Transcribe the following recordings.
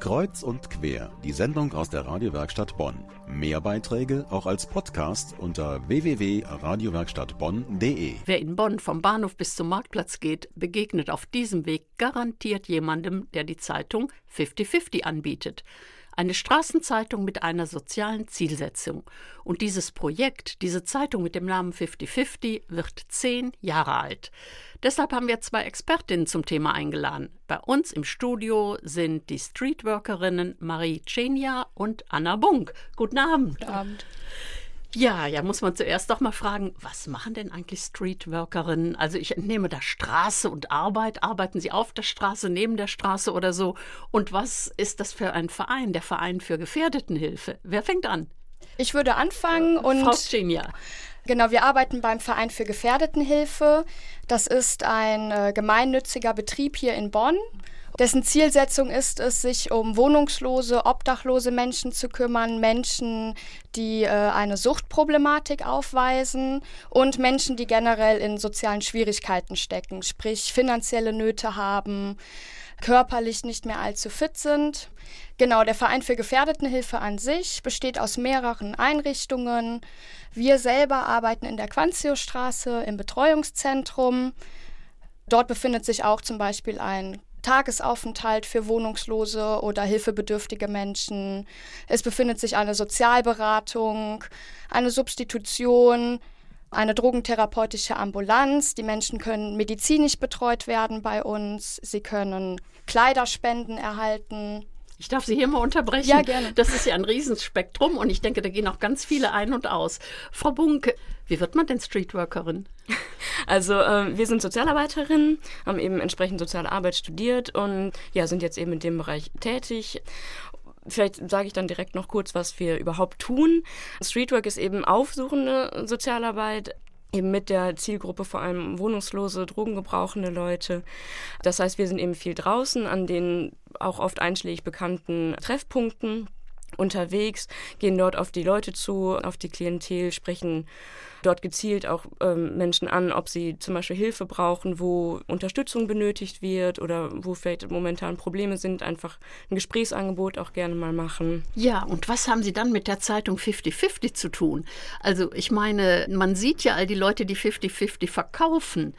Kreuz und quer, die Sendung aus der Radiowerkstatt Bonn. Mehr Beiträge auch als Podcast unter www.radiowerkstattbonn.de. Wer in Bonn vom Bahnhof bis zum Marktplatz geht, begegnet auf diesem Weg garantiert jemandem, der die Zeitung 50-50 anbietet. Eine Straßenzeitung mit einer sozialen Zielsetzung. Und dieses Projekt, diese Zeitung mit dem Namen 50-50, wird zehn Jahre alt. Deshalb haben wir zwei Expertinnen zum Thema eingeladen. Bei uns im Studio sind die Streetworkerinnen Marie Cenia und Anna Bunk. Guten Abend. Guten Abend. Ja, ja, muss man zuerst doch mal fragen, was machen denn eigentlich Streetworkerinnen? Also ich entnehme da Straße und Arbeit. Arbeiten Sie auf der Straße, neben der Straße oder so? Und was ist das für ein Verein, der Verein für Gefährdetenhilfe? Wer fängt an? Ich würde anfangen und. Frau Cenia. Genau, wir arbeiten beim Verein für Gefährdetenhilfe. Das ist ein äh, gemeinnütziger Betrieb hier in Bonn, dessen Zielsetzung ist es, sich um wohnungslose, obdachlose Menschen zu kümmern, Menschen, die äh, eine Suchtproblematik aufweisen und Menschen, die generell in sozialen Schwierigkeiten stecken, sprich finanzielle Nöte haben, körperlich nicht mehr allzu fit sind. Genau, der Verein für Gefährdetenhilfe an sich besteht aus mehreren Einrichtungen. Wir selber arbeiten in der Quantio-Straße im Betreuungszentrum. Dort befindet sich auch zum Beispiel ein Tagesaufenthalt für wohnungslose oder hilfebedürftige Menschen. Es befindet sich eine Sozialberatung, eine Substitution, eine drogentherapeutische Ambulanz. Die Menschen können medizinisch betreut werden bei uns. Sie können Kleiderspenden erhalten. Ich darf Sie hier mal unterbrechen. Ja, gerne. Das ist ja ein Riesenspektrum und ich denke, da gehen auch ganz viele ein und aus. Frau Bunke, wie wird man denn Streetworkerin? Also äh, wir sind Sozialarbeiterinnen, haben eben entsprechend soziale Arbeit studiert und ja, sind jetzt eben in dem Bereich tätig. Vielleicht sage ich dann direkt noch kurz, was wir überhaupt tun. Streetwork ist eben aufsuchende Sozialarbeit, eben mit der Zielgruppe vor allem wohnungslose, drogengebrauchende Leute. Das heißt, wir sind eben viel draußen an den auch oft einschlägig bekannten Treffpunkten unterwegs, gehen dort auf die Leute zu, auf die Klientel, sprechen dort gezielt auch ähm, Menschen an, ob sie zum Beispiel Hilfe brauchen, wo Unterstützung benötigt wird oder wo vielleicht momentan Probleme sind, einfach ein Gesprächsangebot auch gerne mal machen. Ja, und was haben Sie dann mit der Zeitung 50-50 zu tun? Also ich meine, man sieht ja all die Leute, die 50-50 verkaufen.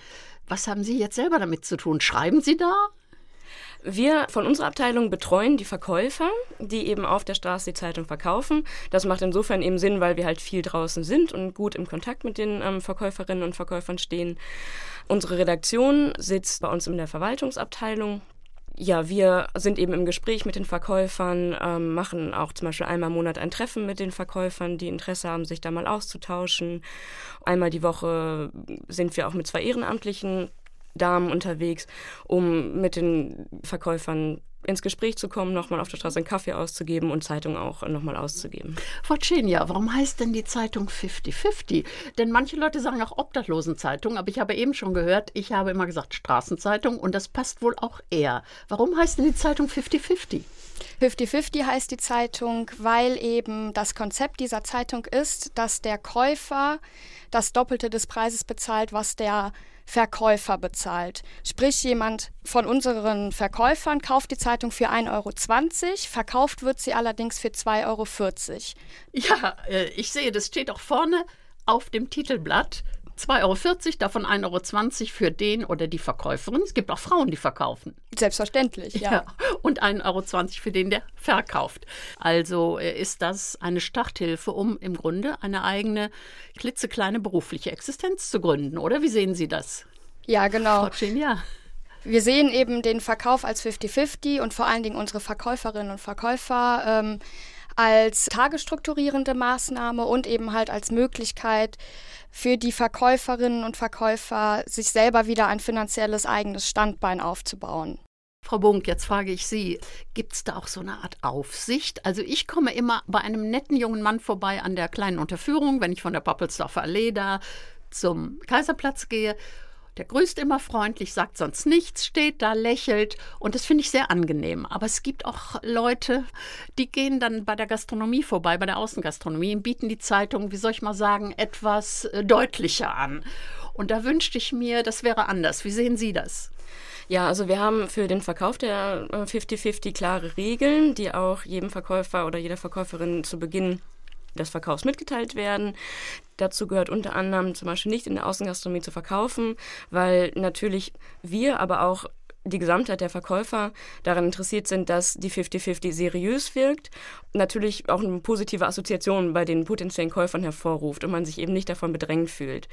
Was haben Sie jetzt selber damit zu tun? Schreiben Sie da? Wir von unserer Abteilung betreuen die Verkäufer, die eben auf der Straße die Zeitung verkaufen. Das macht insofern eben Sinn, weil wir halt viel draußen sind und gut im Kontakt mit den ähm, Verkäuferinnen und Verkäufern stehen. Unsere Redaktion sitzt bei uns in der Verwaltungsabteilung. Ja, wir sind eben im Gespräch mit den Verkäufern, ähm, machen auch zum Beispiel einmal im Monat ein Treffen mit den Verkäufern, die Interesse haben, sich da mal auszutauschen. Einmal die Woche sind wir auch mit zwei Ehrenamtlichen Damen unterwegs, um mit den Verkäufern ins Gespräch zu kommen, nochmal auf der Straße einen Kaffee auszugeben und Zeitung auch nochmal auszugeben. Frau Cenia, warum heißt denn die Zeitung 50-50? Denn manche Leute sagen auch Obdachlosenzeitung, aber ich habe eben schon gehört, ich habe immer gesagt Straßenzeitung und das passt wohl auch eher. Warum heißt denn die Zeitung 50-50? 50-50 heißt die Zeitung, weil eben das Konzept dieser Zeitung ist, dass der Käufer das Doppelte des Preises bezahlt, was der Verkäufer bezahlt. Sprich, jemand von unseren Verkäufern kauft die Zeitung für 1,20 Euro, verkauft wird sie allerdings für 2,40 Euro. Ja, äh, ich sehe, das steht auch vorne auf dem Titelblatt. 2,40 Euro, davon 1,20 Euro für den oder die Verkäuferin. Es gibt auch Frauen, die verkaufen. Selbstverständlich, ja. ja. Und 1,20 Euro für den, der verkauft. Also äh, ist das eine Starthilfe, um im Grunde eine eigene, klitzekleine berufliche Existenz zu gründen, oder? Wie sehen Sie das? Ja, genau. Frau Chin, ja. Wir sehen eben den Verkauf als 50-50 und vor allen Dingen unsere Verkäuferinnen und Verkäufer ähm, als tagesstrukturierende Maßnahme und eben halt als Möglichkeit für die Verkäuferinnen und Verkäufer, sich selber wieder ein finanzielles eigenes Standbein aufzubauen. Frau Bunk, jetzt frage ich Sie, gibt es da auch so eine Art Aufsicht? Also ich komme immer bei einem netten jungen Mann vorbei an der kleinen Unterführung, wenn ich von der Poppelsdorfer Allee da zum Kaiserplatz gehe der grüßt immer freundlich, sagt sonst nichts, steht da, lächelt und das finde ich sehr angenehm. Aber es gibt auch Leute, die gehen dann bei der Gastronomie vorbei, bei der Außengastronomie und bieten die Zeitung, wie soll ich mal sagen, etwas äh, deutlicher an. Und da wünschte ich mir, das wäre anders. Wie sehen Sie das? Ja, also wir haben für den Verkauf der 50-50 äh, klare Regeln, die auch jedem Verkäufer oder jeder Verkäuferin zu Beginn des Verkaufs mitgeteilt werden. Dazu gehört unter anderem zum Beispiel nicht in der Außengastronomie zu verkaufen, weil natürlich wir, aber auch die Gesamtheit der Verkäufer daran interessiert sind, dass die 50-50 seriös wirkt, natürlich auch eine positive Assoziation bei den potenziellen Käufern hervorruft und man sich eben nicht davon bedrängt fühlt.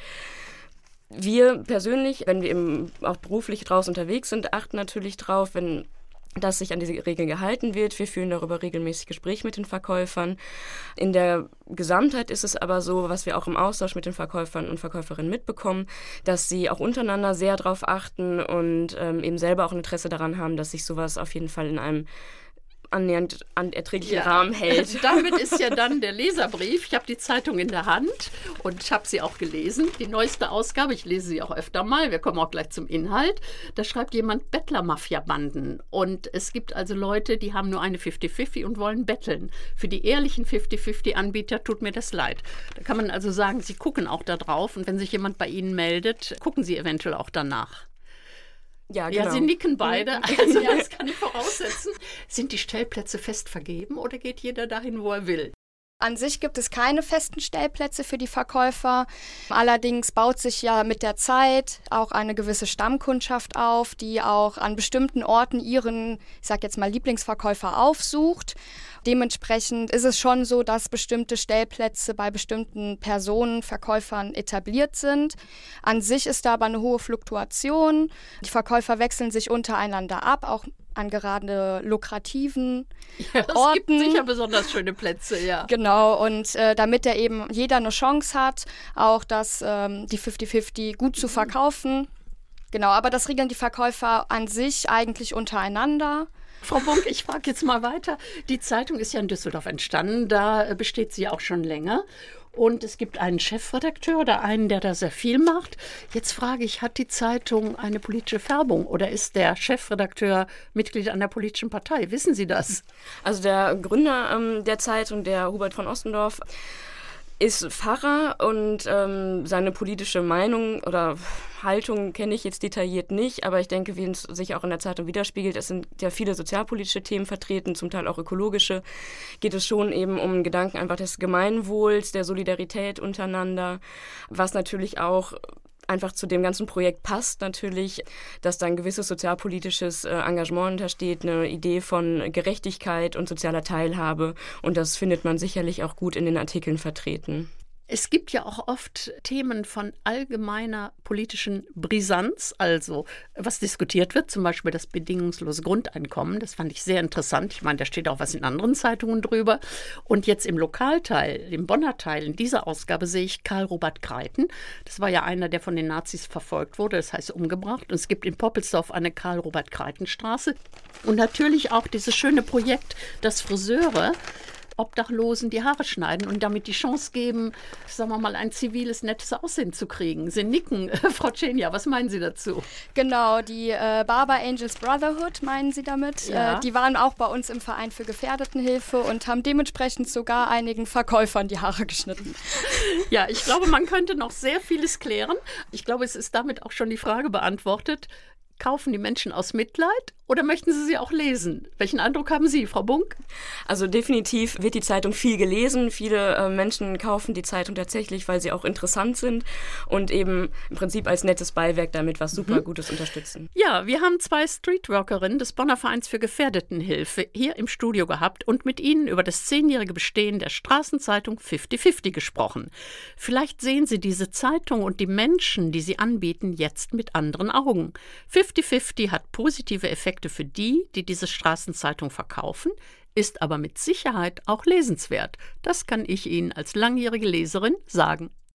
Wir persönlich, wenn wir eben auch beruflich draußen unterwegs sind, achten natürlich drauf, wenn dass sich an diese Regeln gehalten wird. Wir führen darüber regelmäßig Gespräche mit den Verkäufern. In der Gesamtheit ist es aber so, was wir auch im Austausch mit den Verkäufern und Verkäuferinnen mitbekommen, dass sie auch untereinander sehr darauf achten und ähm, eben selber auch ein Interesse daran haben, dass sich sowas auf jeden Fall in einem annähernd an erträglichen ja. Rahmen hält. Damit ist ja dann der Leserbrief. Ich habe die Zeitung in der Hand und habe sie auch gelesen. Die neueste Ausgabe, ich lese sie auch öfter mal. Wir kommen auch gleich zum Inhalt. Da schreibt jemand Bettler-Mafia-Banden. Und es gibt also Leute, die haben nur eine 50-50 und wollen betteln. Für die ehrlichen 50-50-Anbieter tut mir das leid. Da kann man also sagen, sie gucken auch da drauf und wenn sich jemand bei Ihnen meldet, gucken sie eventuell auch danach. Ja, genau. ja, sie nicken beide. Also, ja, das kann ich voraussetzen. Sind die Stellplätze fest vergeben oder geht jeder dahin, wo er will? An sich gibt es keine festen Stellplätze für die Verkäufer. Allerdings baut sich ja mit der Zeit auch eine gewisse Stammkundschaft auf, die auch an bestimmten Orten ihren, ich sag jetzt mal, Lieblingsverkäufer aufsucht. Dementsprechend ist es schon so, dass bestimmte Stellplätze bei bestimmten Personen, Verkäufern etabliert sind. An sich ist da aber eine hohe Fluktuation. Die Verkäufer wechseln sich untereinander ab, auch an gerade lukrativen ja, es Orten. Es gibt sicher besonders schöne Plätze, ja. Genau, und äh, damit er eben jeder eine Chance hat, auch das, ähm, die 50-50 gut zu mhm. verkaufen. Genau, aber das regeln die Verkäufer an sich eigentlich untereinander. Frau Bunk, ich frage jetzt mal weiter. Die Zeitung ist ja in Düsseldorf entstanden, da besteht sie auch schon länger. Und es gibt einen Chefredakteur oder einen, der da sehr viel macht. Jetzt frage ich, hat die Zeitung eine politische Färbung oder ist der Chefredakteur Mitglied einer politischen Partei? Wissen Sie das? Also der Gründer ähm, der Zeitung, der Hubert von Ostendorf, ist Pfarrer und ähm, seine politische Meinung oder Haltung kenne ich jetzt detailliert nicht, aber ich denke, wie es sich auch in der Zeitung widerspiegelt, es sind ja viele sozialpolitische Themen vertreten, zum Teil auch ökologische, geht es schon eben um Gedanken einfach des Gemeinwohls, der Solidarität untereinander, was natürlich auch einfach zu dem ganzen Projekt passt natürlich, dass da ein gewisses sozialpolitisches äh, Engagement untersteht, eine Idee von Gerechtigkeit und sozialer Teilhabe. Und das findet man sicherlich auch gut in den Artikeln vertreten. Es gibt ja auch oft Themen von allgemeiner politischen Brisanz, also was diskutiert wird, zum Beispiel das bedingungslose Grundeinkommen. Das fand ich sehr interessant. Ich meine, da steht auch was in anderen Zeitungen drüber. Und jetzt im Lokalteil, im Bonner Teil, in dieser Ausgabe sehe ich Karl Robert Kreiten. Das war ja einer, der von den Nazis verfolgt wurde, das heißt umgebracht. Und es gibt in Poppelsdorf eine Karl Robert Kreiten Straße. Und natürlich auch dieses schöne Projekt, dass Friseure Obdachlosen die Haare schneiden und damit die Chance geben, sagen wir mal, ein ziviles, nettes Aussehen zu kriegen. Sie nicken. Frau Cenia, was meinen Sie dazu? Genau, die äh, Barber Angels Brotherhood meinen Sie damit. Ja. Äh, die waren auch bei uns im Verein für Gefährdetenhilfe und haben dementsprechend sogar einigen Verkäufern die Haare geschnitten. Ja, ich glaube, man könnte noch sehr vieles klären. Ich glaube, es ist damit auch schon die Frage beantwortet, kaufen die Menschen aus Mitleid oder möchten Sie sie auch lesen? Welchen Eindruck haben Sie, Frau Bunk? Also definitiv wird die Zeitung viel gelesen. Viele äh, Menschen kaufen die Zeitung tatsächlich, weil sie auch interessant sind und eben im Prinzip als nettes Beiwerk damit was super mhm. Gutes unterstützen. Ja, wir haben zwei Streetworkerinnen des Bonner Vereins für Gefährdetenhilfe hier im Studio gehabt und mit ihnen über das zehnjährige Bestehen der Straßenzeitung 50-50 gesprochen. Vielleicht sehen Sie diese Zeitung und die Menschen, die sie anbieten, jetzt mit anderen Augen. 50-50 hat positive Effekte Effekte für die, die diese Straßenzeitung verkaufen, ist aber mit Sicherheit auch lesenswert. Das kann ich Ihnen als langjährige Leserin sagen.